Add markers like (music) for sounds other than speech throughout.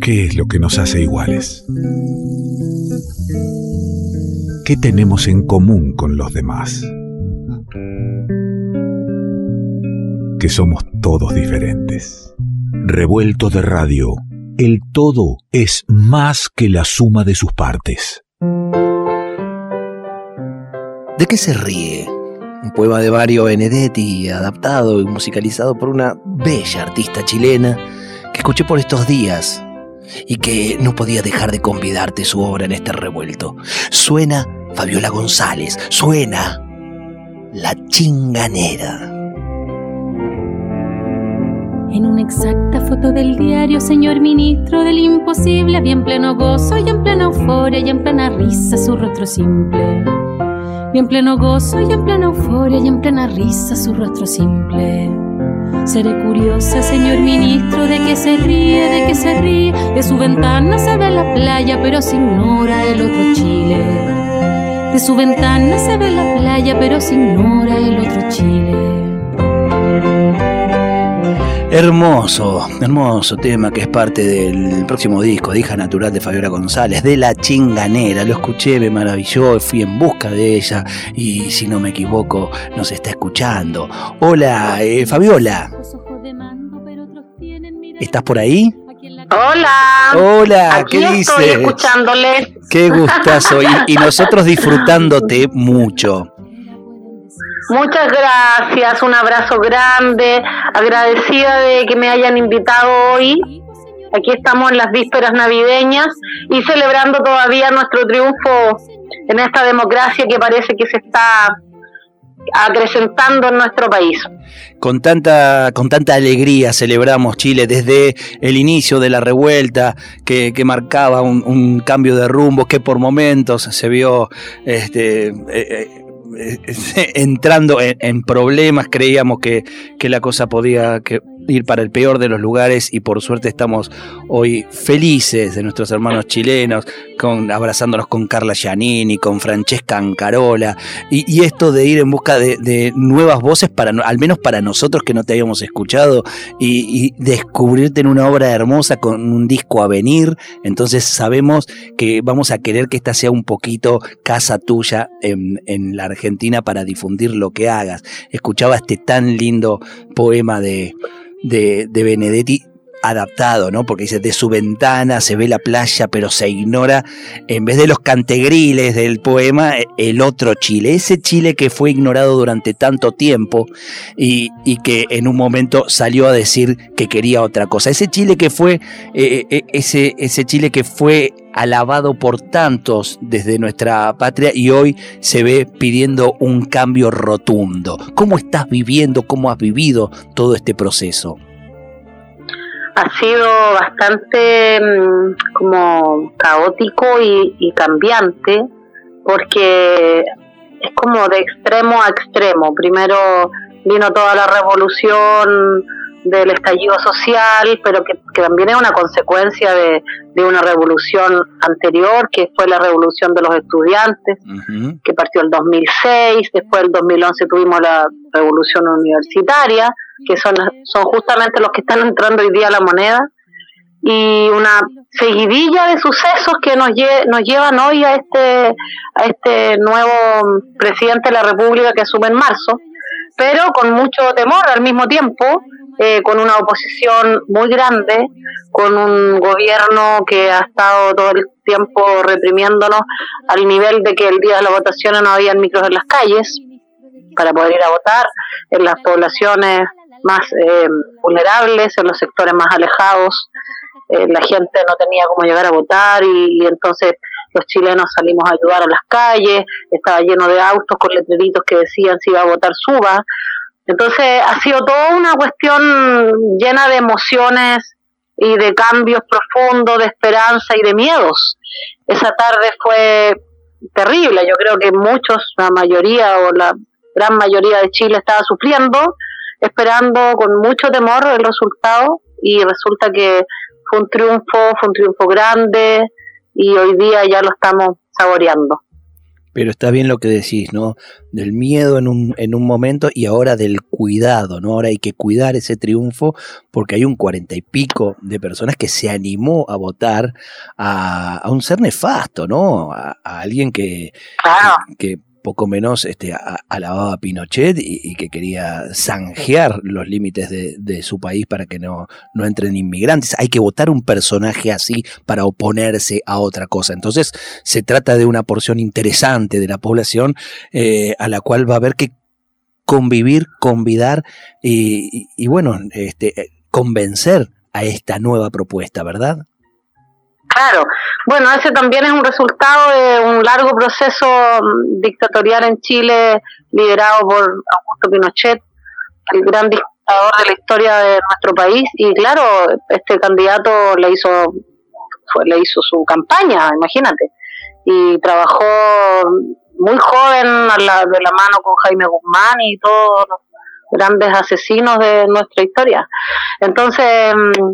¿Qué es lo que nos hace iguales? ¿Qué tenemos en común con los demás? Que somos todos diferentes. Revuelto de radio, el todo es más que la suma de sus partes. ¿De qué se ríe? Un poema de Mario Benedetti, adaptado y musicalizado por una bella artista chilena que escuché por estos días y que no podía dejar de convidarte su obra en este revuelto. Suena Fabiola González, suena La Chinganera. En una exacta foto del diario, señor ministro del imposible, había en pleno gozo y en plena euforia y en plena risa su rostro simple. Y en pleno gozo y en plena euforia y en plena risa su rostro simple. Seré curiosa, señor ministro, de que se ríe, de que se ríe. De su ventana se ve la playa, pero se ignora el otro Chile. De su ventana se ve la playa, pero se ignora el otro Chile. Hermoso, hermoso tema que es parte del próximo disco de Hija Natural de Fabiola González, de La Chinganera. Lo escuché, me maravilló, fui en busca de ella y si no me equivoco nos está escuchando. Hola, eh, Fabiola. ¿Estás por ahí? Hola. Hola, Aquí ¿qué estoy dices? escuchándole. Qué gustazo y, y nosotros disfrutándote mucho. Muchas gracias, un abrazo grande, agradecida de que me hayan invitado hoy. Aquí estamos en las vísperas navideñas y celebrando todavía nuestro triunfo en esta democracia que parece que se está acrecentando en nuestro país. Con tanta, con tanta alegría celebramos Chile desde el inicio de la revuelta que, que marcaba un, cambio de rumbo que por momentos se vio este, eh, eh, (laughs) entrando en, en problemas, creíamos que, que la cosa podía que ir para el peor de los lugares y por suerte estamos hoy felices de nuestros hermanos chilenos, con, abrazándonos con Carla Giannini, con Francesca Ancarola y, esto de ir en busca de, nuevas voces, para, al menos para nosotros que no te habíamos escuchado y, y descubrirte en una obra hermosa con un disco a venir, entonces sabemos que vamos a querer que esta sea un poquito casa tuya en, en la Argentina para difundir lo que hagas. Escuchaba este tan lindo poema de, de, de Benedetti adaptado, ¿no? Porque dice, de su ventana se ve la playa, pero se ignora, en vez de los cantegriles del poema, e- el otro Chile, ese Chile que fue ignorado durante tanto tiempo y, que en un momento salió a decir que quería otra cosa, ese Chile que fue, eh, eh, ese, ese Chile que fue alabado por tantos desde nuestra patria y hoy se ve pidiendo un cambio rotundo. ¿Cómo estás viviendo, cómo has vivido todo este proceso? Ha sido bastante mm, como caótico y, y cambiante porque es como de extremo a extremo. Primero vino toda la revolución del estallido social, pero que, que también es una consecuencia de, de una revolución anterior, que fue la revolución de los estudiantes, que partió el 2006, después el 2011 tuvimos la revolución universitaria, que son, son justamente los que están entrando hoy día a la moneda, y una seguidilla de sucesos que nos, lle- nos llevan hoy a este, a este nuevo presidente de la República que asume en marzo, pero con mucho temor al mismo tiempo, eh, con una oposición muy grande, con un gobierno que ha estado todo el tiempo reprimiéndonos al nivel de que el día de las votaciones no había micros en las calles para poder ir a votar en las poblaciones más eh, vulnerables, en los sectores más alejados. Eh, la gente no tenía cómo llegar a votar y, y entonces los chilenos salimos a ayudar a las calles, estaba lleno de autos con letreritos que decían si iba a votar suba. Entonces ha sido toda una cuestión llena de emociones y de cambios profundos, de esperanza y de miedos. Esa tarde fue terrible, yo creo que muchos, la mayoría o la gran mayoría de Chile estaba sufriendo, esperando con mucho temor el resultado y resulta que fue un triunfo, fue un triunfo grande y hoy día ya lo estamos saboreando. Pero está bien lo que decís, ¿no? Del miedo en un, en un momento y ahora del cuidado, ¿no? Ahora hay que cuidar ese triunfo porque hay un cuarenta y pico de personas que se animó a votar a, un ser nefasto, ¿no? A, alguien que, que poco menos este, alababa a Pinochet y, que quería zanjear los límites de, su país para que no, no entren inmigrantes. Hay que votar un personaje así para oponerse a otra cosa. Entonces se trata de una porción interesante de la población eh, a la cual va a haber que convivir, convidar y, y bueno, este, convencer a esta nueva propuesta, ¿verdad? Claro, bueno, ese también es un resultado de un largo proceso mm, dictatorial en Chile liderado por Augusto Pinochet, el gran dictador de la historia de nuestro país. Y claro, este candidato le hizo fue, le hizo su campaña, imagínate, y trabajó muy joven de la mano con Jaime Guzmán y todos los grandes asesinos de nuestra historia. Entonces, mm,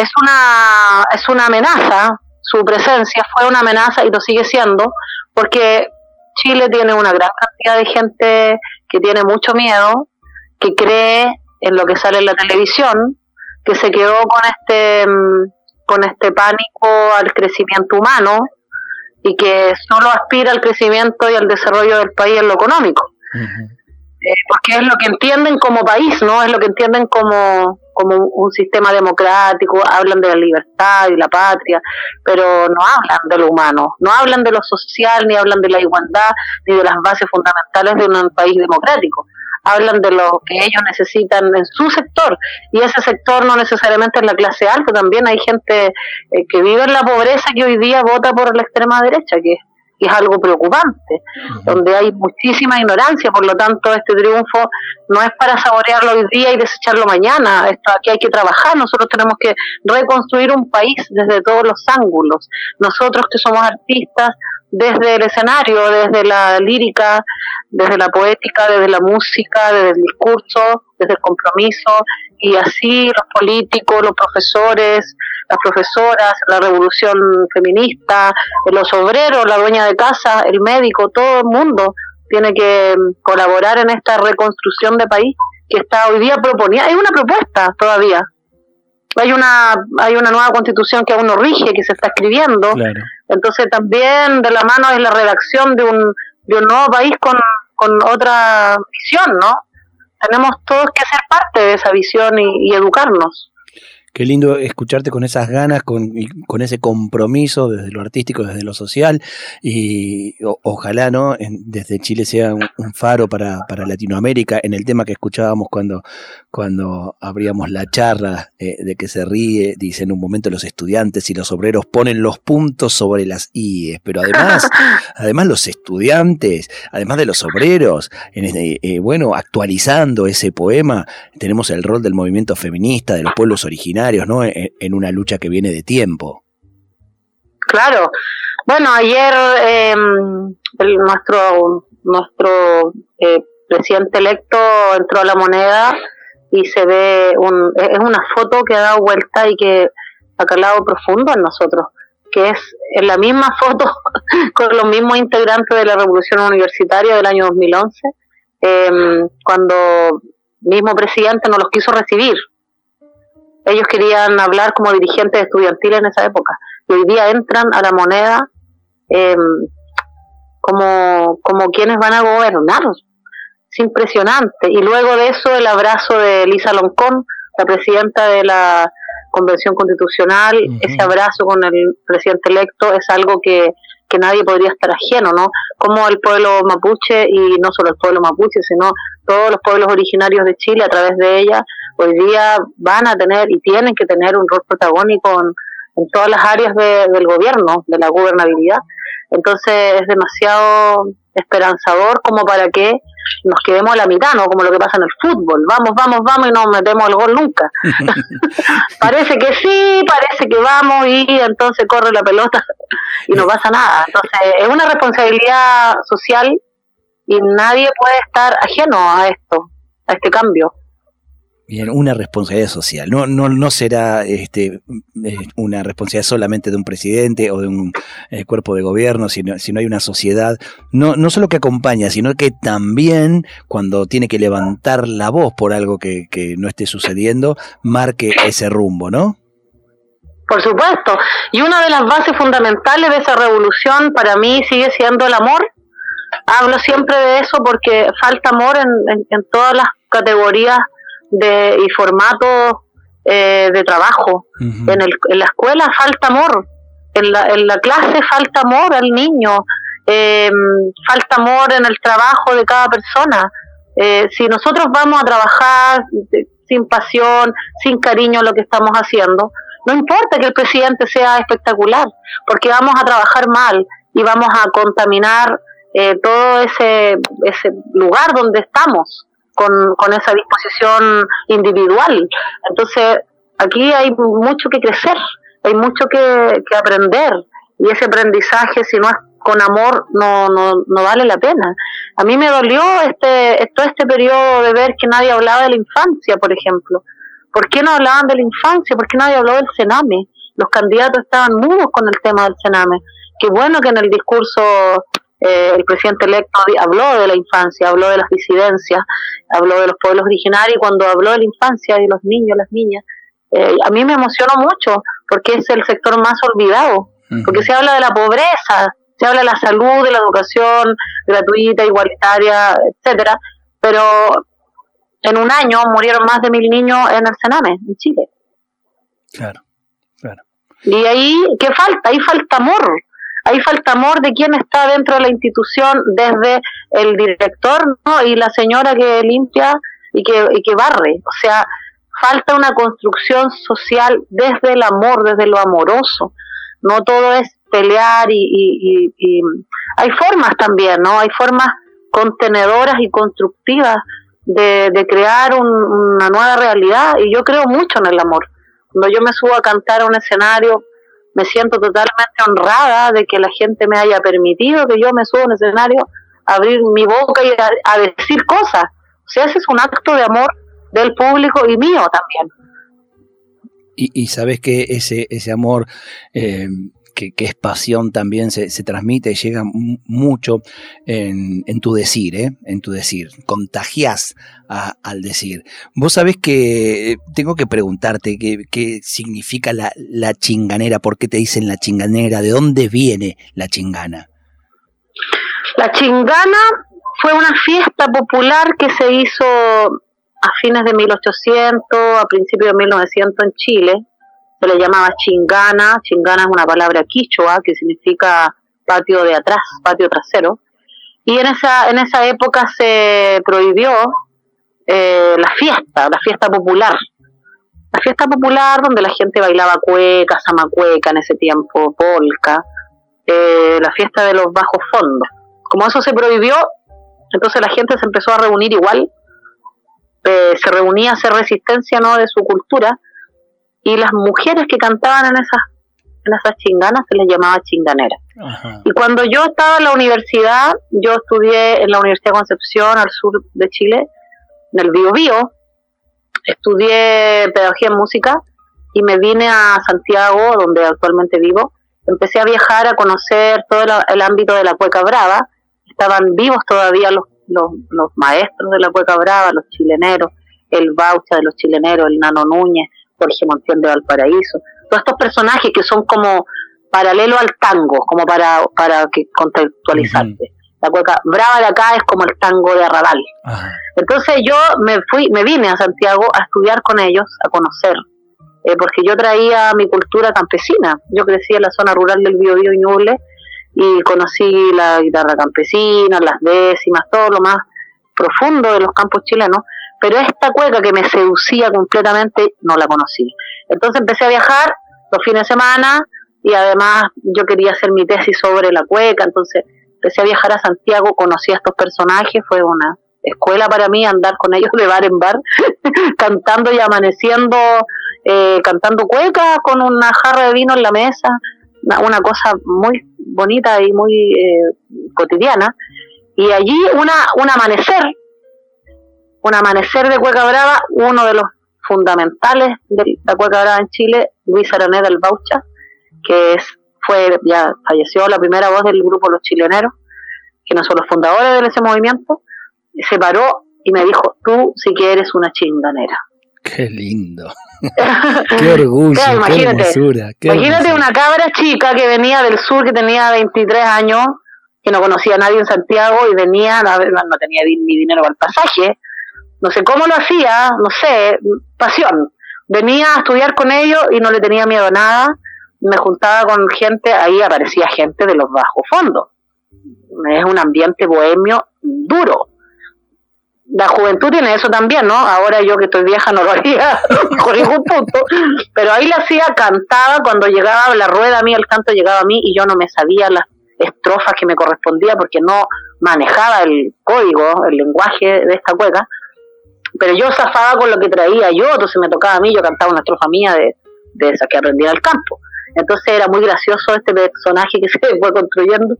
es una, es una amenaza, su presencia fue una amenaza y lo sigue siendo, porque Chile tiene una gran cantidad de gente que tiene mucho miedo, que cree en lo que sale en la televisión, que se quedó con este, mm, con este pánico al crecimiento humano y que solo aspira al crecimiento y al desarrollo del país en lo económico. Eh, porque es lo que entienden como país, ¿no? Es lo que entienden como, como un sistema democrático, hablan de la libertad y la patria, pero no hablan de lo humano, no hablan de lo social, ni hablan de la igualdad, ni de las bases fundamentales de un país democrático. Hablan de lo que ellos necesitan en su sector, y ese sector no necesariamente es la clase alta, también hay gente eh, que vive en la pobreza que hoy día vota por la extrema derecha, que es algo preocupante, donde hay muchísima ignorancia, por lo tanto este triunfo no es para saborearlo hoy día y desecharlo mañana, esto aquí hay que trabajar, nosotros tenemos que reconstruir un país desde todos los ángulos, nosotros que somos artistas desde el escenario, desde la lírica, desde la poética, desde la música, desde el discurso, desde el compromiso, y así los políticos, los profesores, las profesoras, la revolución feminista, los obreros, la dueña de casa, el médico, todo el mundo tiene que colaborar en esta reconstrucción de país que está hoy día proponida. Hay una propuesta todavía. Hay una, hay una nueva constitución que aún no rige, que se está escribiendo. Entonces también de la mano es la redacción de un, de un nuevo país con, con otra visión, ¿no? Tenemos todos que ser parte de esa visión y educarnos. Qué lindo escucharte con esas ganas, con, con ese compromiso desde lo artístico, desde lo social, y ojalá, ¿no? desde Chile sea un, faro para, para, Latinoamérica en el tema que escuchábamos cuando, cuando abríamos la charla eh, de que se ríe, dice en un momento los estudiantes y los obreros ponen los puntos sobre las IES, pero además, (laughs) además los estudiantes, además de los obreros, en este, eh, bueno, actualizando ese poema, tenemos el rol del movimiento feminista, de los pueblos originarios, ¿no? En, una lucha que viene de tiempo. Claro. Bueno, ayer em, nuestro nuestro eh, presidente electo entró a la moneda y se ve un, es una foto que ha dado vuelta y que ha calado profundo en nosotros, que es en la misma (laughs) foto con los mismos integrantes de la revolución universitaria del año 2011, em, cuando mismo presidente no los quiso recibir ellos querían hablar como dirigentes estudiantiles en esa época. Y hoy día entran a la moneda em, como, como quienes van a gobernar. Es impresionante. Y luego de eso, el abrazo de Lisa Loncón, la presidenta de la Convención Constitucional, ese abrazo con el presidente electo es algo que, que nadie podría estar ajeno, ¿no? Como el pueblo mapuche, y no solo el pueblo mapuche, sino todos los pueblos originarios de Chile, a través de ella, hoy día van a tener y tienen que tener un rol protagónico en, todas las áreas del gobierno, de la gobernabilidad. Entonces es demasiado esperanzador como para que nos quedemos a la mitad, ¿no? Como lo que pasa en el fútbol. Vamos, vamos, vamos y no metemos el gol nunca. (laughs) parece que sí, parece que vamos y entonces corre la pelota y no pasa nada. Entonces es una responsabilidad social y nadie puede estar ajeno a esto, a este cambio. Una responsabilidad social. No, no, no será este, una responsabilidad solamente de un presidente o de un eh, cuerpo de gobierno, sino, sino hay una sociedad, no, no solo que acompaña, sino que también cuando tiene que levantar la voz por algo que, no esté sucediendo, marque ese rumbo, ¿no? Por supuesto. Y una de las bases fundamentales de esa revolución para mí sigue siendo el amor. Hablo siempre de eso porque falta amor en, en todas las categorías de, y formato eh, de trabajo. en, el, en la escuela falta amor, en la, en la clase falta amor al niño, em, falta amor en el trabajo de cada persona. Eh, si nosotros vamos a trabajar sin pasión, sin cariño lo que estamos haciendo, no importa que el presidente sea espectacular, porque vamos a trabajar mal y vamos a contaminar eh, todo ese, ese lugar donde estamos con, con esa disposición individual. Entonces, aquí hay mucho que crecer, hay mucho que, aprender y ese aprendizaje, si no es con amor, no, no, no vale la pena. A mí me dolió este, todo este periodo de ver que nadie hablaba de la infancia, por ejemplo. ¿Por qué no hablaban de la infancia? ¿Por qué nadie habló del Sename? Los candidatos estaban mudos con el tema del Sename. Qué bueno que en el discurso eh, el presidente electo habló de la infancia, habló de las disidencias, habló de los pueblos originarios y cuando habló de la infancia y de los niños, las niñas, eh, a mí me emocionó mucho porque es el sector más olvidado, porque se habla de la pobreza, se habla de la salud, de la educación gratuita, igualitaria, etcétera, pero en un año murieron más de mil niños en el Sename, en Chile. Claro, claro. Y ahí, ¿qué falta? Ahí falta amor, Ahí falta amor de quien está dentro de la institución, desde el director ¿no? y la señora que limpia y que, y que barre. O sea, falta una construcción social desde el amor, desde lo amoroso. No todo es pelear y, y, hay formas también, ¿no? Hay formas contenedoras y constructivas de, de crear una nueva realidad y yo creo mucho en el amor. Cuando yo me subo a cantar a un escenario, me siento totalmente honrada de que la gente me haya permitido que yo me suba a un escenario, abrir mi boca y a, decir cosas. O sea, ese es un acto de amor del público y mío también. Y, sabes que ese, ese amor eh, que, es pasión también se, transmite y llega mucho en, tu decir, ¿eh? en tu decir, contagias al decir. Vos sabés que tengo que preguntarte qué, significa la, la, chinganera, por qué te dicen la chinganera, de dónde viene la chingana. La chingana fue una fiesta popular que se hizo a fines de 1800, a principios de 1900 en Chile, se le llamaba chingana, chingana es una palabra quichua que significa patio de atrás, patio trasero, y en esa, en esa época se prohibió eh, la fiesta, la fiesta popular, la fiesta popular donde la gente bailaba cueca, zamacueca en ese tiempo, polka, eh, la fiesta de los bajos fondos. Como eso se prohibió, entonces la gente se empezó a reunir igual, eh, se reunía a hacer resistencia no de su cultura, y las mujeres que cantaban en esas en esas chinganas se les llamaba chinganera. Y cuando yo estaba en la universidad, yo estudié en la Universidad de Concepción, al sur de Chile, en el Bio Bio, estudié pedagogía en música y me vine a Santiago, donde actualmente vivo. Empecé a viajar, a conocer todo el, ámbito de la cueca brava. Estaban vivos todavía los, los, los maestros de la cueca brava, los chileneros, el Baucha de los chileneros, el Nano Núñez, Jorge Montiel de Valparaíso, todos estos personajes que son como paralelo al tango, como para, para que contextualizarte. La cueca brava de acá es como el tango de Arrabal. Entonces yo me fui, me vine a Santiago a estudiar con ellos, a conocer, eh, porque yo traía mi cultura campesina. Yo crecí en la zona rural del Biobío y Ñuble y conocí la guitarra campesina, las décimas, todo lo más profundo de los campos chilenos pero esta cueca que me seducía completamente no la conocí. Entonces empecé a viajar los fines de semana y además yo quería hacer mi tesis sobre la cueca, entonces empecé a viajar a Santiago, conocí a estos personajes, fue una escuela para mí andar con ellos de bar en bar, (laughs) cantando y amaneciendo, eh, cantando cueca con una jarra de vino en la mesa, una, cosa muy bonita y muy eh, cotidiana. Y allí una, un amanecer un amanecer de Cueca Brava, uno de los fundamentales de la cueca brava en Chile, Luis Araneda del Baucha, que es, fue, ya falleció la primera voz del grupo Los Chileneros, que no son los fundadores de ese movimiento, se paró y me dijo, tú sí que eres una chinganera. Qué lindo. (laughs) qué orgullo, qué hermosura. imagínate una cabra chica que venía del sur, que tenía 23 años, que no conocía a nadie en Santiago y venía, no, no tenía ni dinero para el pasaje, no sé cómo lo hacía, no sé, pasión. Venía a estudiar con ellos y no le tenía miedo a nada. Me juntaba con gente, ahí aparecía gente de los bajos fondos. Es un ambiente bohemio duro. La juventud tiene eso también, ¿no? Ahora yo que estoy vieja no lo haría (laughs) con ningún punto, pero ahí la hacía, cantaba, cuando llegaba la rueda a mí, el canto llegaba a mí y yo no me sabía las estrofas que me correspondía porque no manejaba el código, el lenguaje de esta cueca pero yo zafaba con lo que traía yo, entonces me tocaba a mí, yo cantaba una estrofa mía de, de esa que aprendía al campo. Entonces era muy gracioso este personaje que (laughs) se fue construyendo.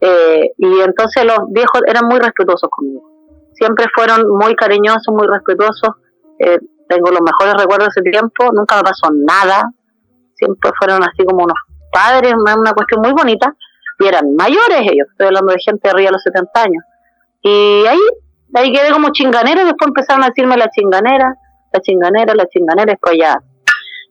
Eh, y entonces los viejos eran muy respetuosos conmigo. Siempre fueron muy cariñosos, muy respetuosos. Eh, tengo los mejores recuerdos de ese tiempo. Nunca me pasó nada. Siempre fueron así como unos padres, una cuestión muy bonita. Y eran mayores ellos. Estoy hablando de gente arriba de los 70 años. Y ahí ahí quedé como chinganera y después empezaron a decirme la chinganera, la chinganera, la chinganera, después ya,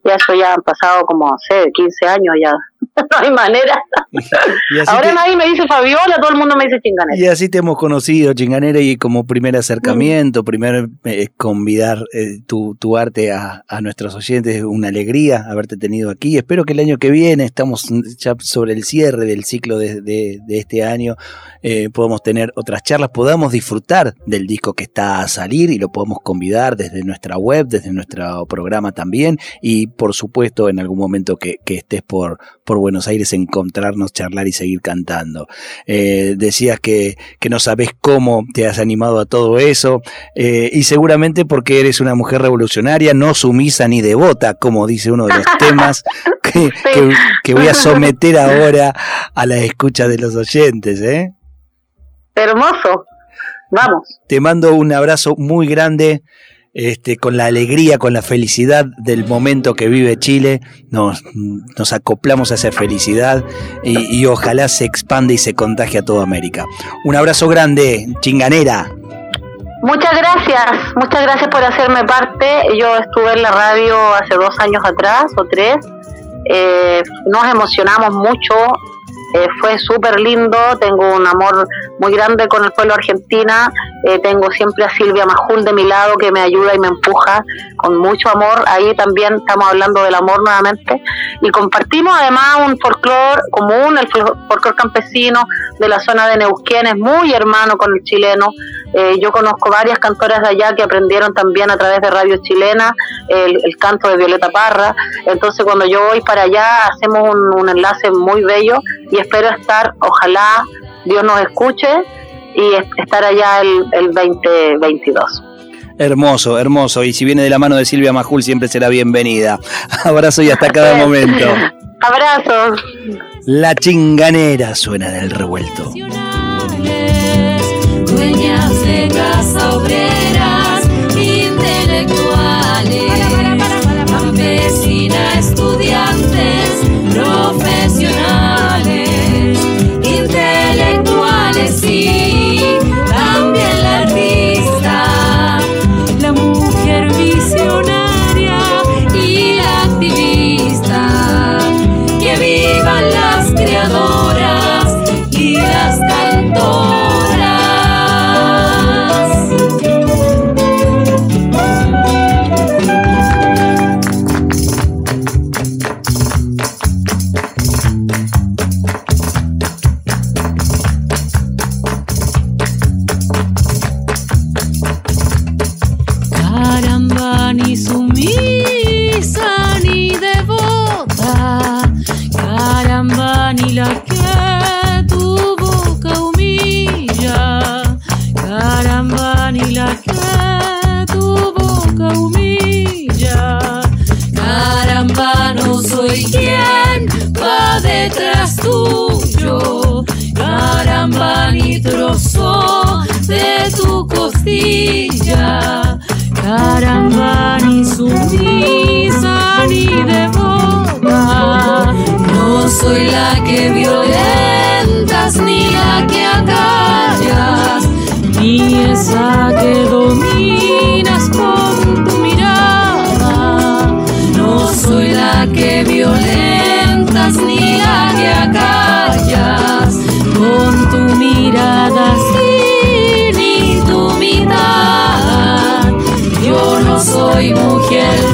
ya eso ya han pasado como, sé, 15 años ya, (laughs) no hay manera. (laughs) Ahora nadie me dice Fabiola, todo el mundo me dice Chinganera. Y así te hemos conocido, Chinganera, y como primer acercamiento, mm. primer eh, convidar eh, tu, tu, arte a, a, nuestros oyentes, una alegría haberte tenido aquí. Espero que el año que viene, estamos ya sobre el cierre del ciclo de, de, este año, eh, podamos tener otras charlas, podamos disfrutar del disco que está a salir y lo podemos convidar desde nuestra web, desde nuestro programa también, y por supuesto en algún momento que, que estés por, por Buenos Aires encontrarnos, charlar y seguir cantando. Eh, decías que, que, no sabes cómo te has animado a todo eso eh, y seguramente porque eres una mujer revolucionaria, no sumisa ni devota, como dice uno de los (laughs) temas que, que, voy a someter ahora a la escucha de los oyentes. ¿eh? Hermoso. Vamos. Te mando un abrazo muy grande este, con la alegría, con la felicidad del momento que vive Chile, nos, acoplamos a esa felicidad y, ojalá se expande y se contagie a toda América. Un abrazo grande, chinganera. Muchas gracias, muchas gracias por hacerme parte. Yo estuve en la radio hace dos años atrás o tres. Eh, nos emocionamos mucho, eh, fue súper lindo, tengo un amor muy grande con el pueblo argentina, eh, tengo siempre a Silvia Majul de mi lado que me ayuda y me empuja con mucho amor, ahí también estamos hablando del amor nuevamente, y compartimos además un folclore común, el folclore campesino de la zona de Neuquén, es muy hermano con el chileno, eh, yo conozco varias cantoras de allá que aprendieron también a través de radio chilena el, canto de Violeta Parra. Entonces cuando yo voy para allá hacemos un, enlace muy bello y espero estar, ojalá Dios nos escuche y estar allá el, el 2022. Hermoso, hermoso. Y si viene de la mano de Silvia Majul, siempre será bienvenida. (laughs) Abrazo y hasta cada momento. (laughs) Abrazos. La chinganera suena en el revuelto. Soy la que violentas ni la que acallas, ni esa que dominas con tu mirada. No soy la que violentas ni la que acallas con tu mirada. Sí, ni tu mitad. Yo no soy mujer